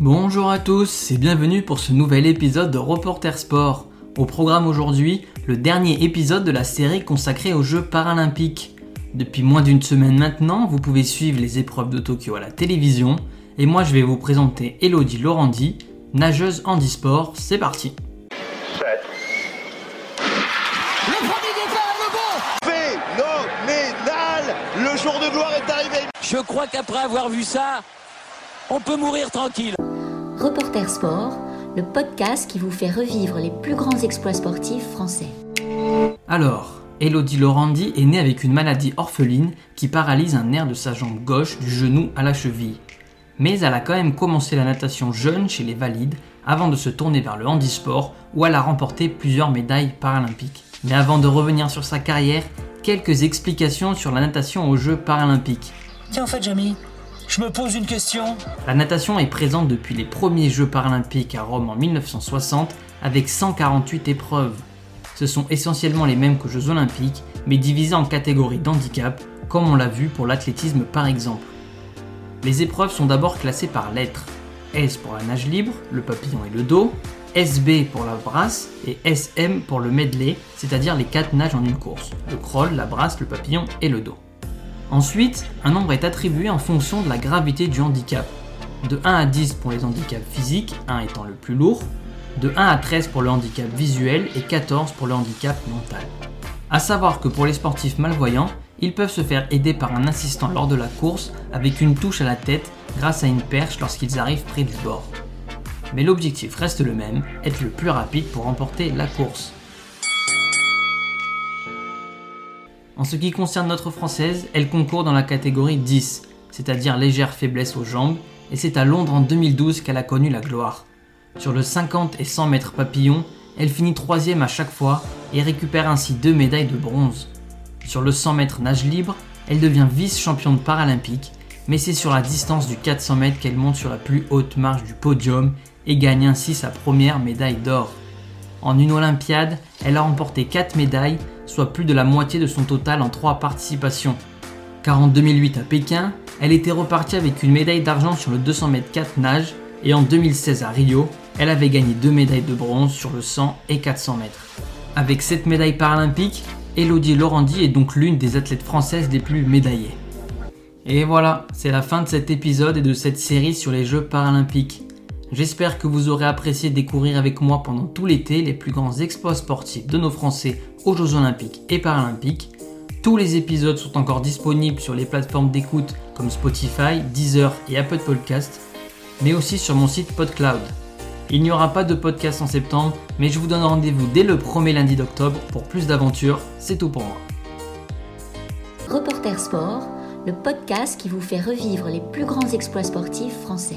Bonjour à tous et bienvenue pour ce nouvel épisode de Reporter Sport. Au programme aujourd'hui, le dernier épisode de la série consacrée aux Jeux paralympiques. Depuis moins d'une semaine maintenant, vous pouvez suivre les épreuves de Tokyo à la télévision et moi je vais vous présenter Elodie Laurandi, nageuse handisport. C'est parti. Le premier départ, le bon Phénoménal Le jour de gloire est arrivé Je crois qu'après avoir vu ça, on peut mourir tranquille. Reporter Sport, le podcast qui vous fait revivre les plus grands exploits sportifs français. Alors, Elodie Laurandi est née avec une maladie orpheline qui paralyse un nerf de sa jambe gauche du genou à la cheville. Mais elle a quand même commencé la natation jeune chez les valides avant de se tourner vers le handisport où elle a remporté plusieurs médailles paralympiques. Mais avant de revenir sur sa carrière, quelques explications sur la natation aux Jeux paralympiques. Tiens, en fait, Jamie, je me pose une question. La natation est présente depuis les premiers Jeux paralympiques à Rome en 1960 avec 148 épreuves. Ce sont essentiellement les mêmes qu'aux Jeux olympiques, mais divisées en catégories d'handicap, comme on l'a vu pour l'athlétisme par exemple. Les épreuves sont d'abord classées par lettres. S pour la nage libre, le papillon et le dos, SB pour la brasse et SM pour le medley, c'est-à-dire les 4 nages en une course, le crawl, la brasse, le papillon et le dos. Ensuite, un nombre est attribué en fonction de la gravité du handicap. De 1 à 10 pour les handicaps physiques, 1 étant le plus lourd, de 1 à 13 pour le handicap visuel et 14 pour le handicap mental. A savoir que pour les sportifs malvoyants, ils peuvent se faire aider par un assistant lors de la course avec une touche à la tête grâce à une perche lorsqu'ils arrivent près du bord. Mais l'objectif reste le même, être le plus rapide pour remporter la course. En ce qui concerne notre française, elle concourt dans la catégorie 10, c'est-à-dire légère faiblesse aux jambes, et c'est à Londres en 2012 qu'elle a connu la gloire. Sur le 50 et 100 mètres papillon, elle finit troisième à chaque fois et récupère ainsi deux médailles de bronze. Sur le 100 mètres nage libre, elle devient vice-championne paralympique, mais c'est sur la distance du 400 mètres qu'elle monte sur la plus haute marche du podium et gagne ainsi sa première médaille d'or. En une Olympiade, elle a remporté 4 médailles, soit plus de la moitié de son total en 3 participations. Car en 2008 à Pékin, elle était repartie avec une médaille d'argent sur le 200 mètres 4 nage et en 2016 à Rio, elle avait gagné 2 médailles de bronze sur le 100 et 400 mètres. Avec cette médaille paralympique, Elodie Laurandi est donc l'une des athlètes françaises les plus médaillées. Et voilà, c'est la fin de cet épisode et de cette série sur les Jeux paralympiques. J'espère que vous aurez apprécié découvrir avec moi pendant tout l'été les plus grands exploits sportifs de nos Français aux Jeux olympiques et paralympiques. Tous les épisodes sont encore disponibles sur les plateformes d'écoute comme Spotify, Deezer et Apple Podcast, mais aussi sur mon site PodCloud. Il n'y aura pas de podcast en septembre, mais je vous donne rendez-vous dès le premier lundi d'octobre pour plus d'aventures. C'est tout pour moi. Reporter Sport, le podcast qui vous fait revivre les plus grands exploits sportifs français.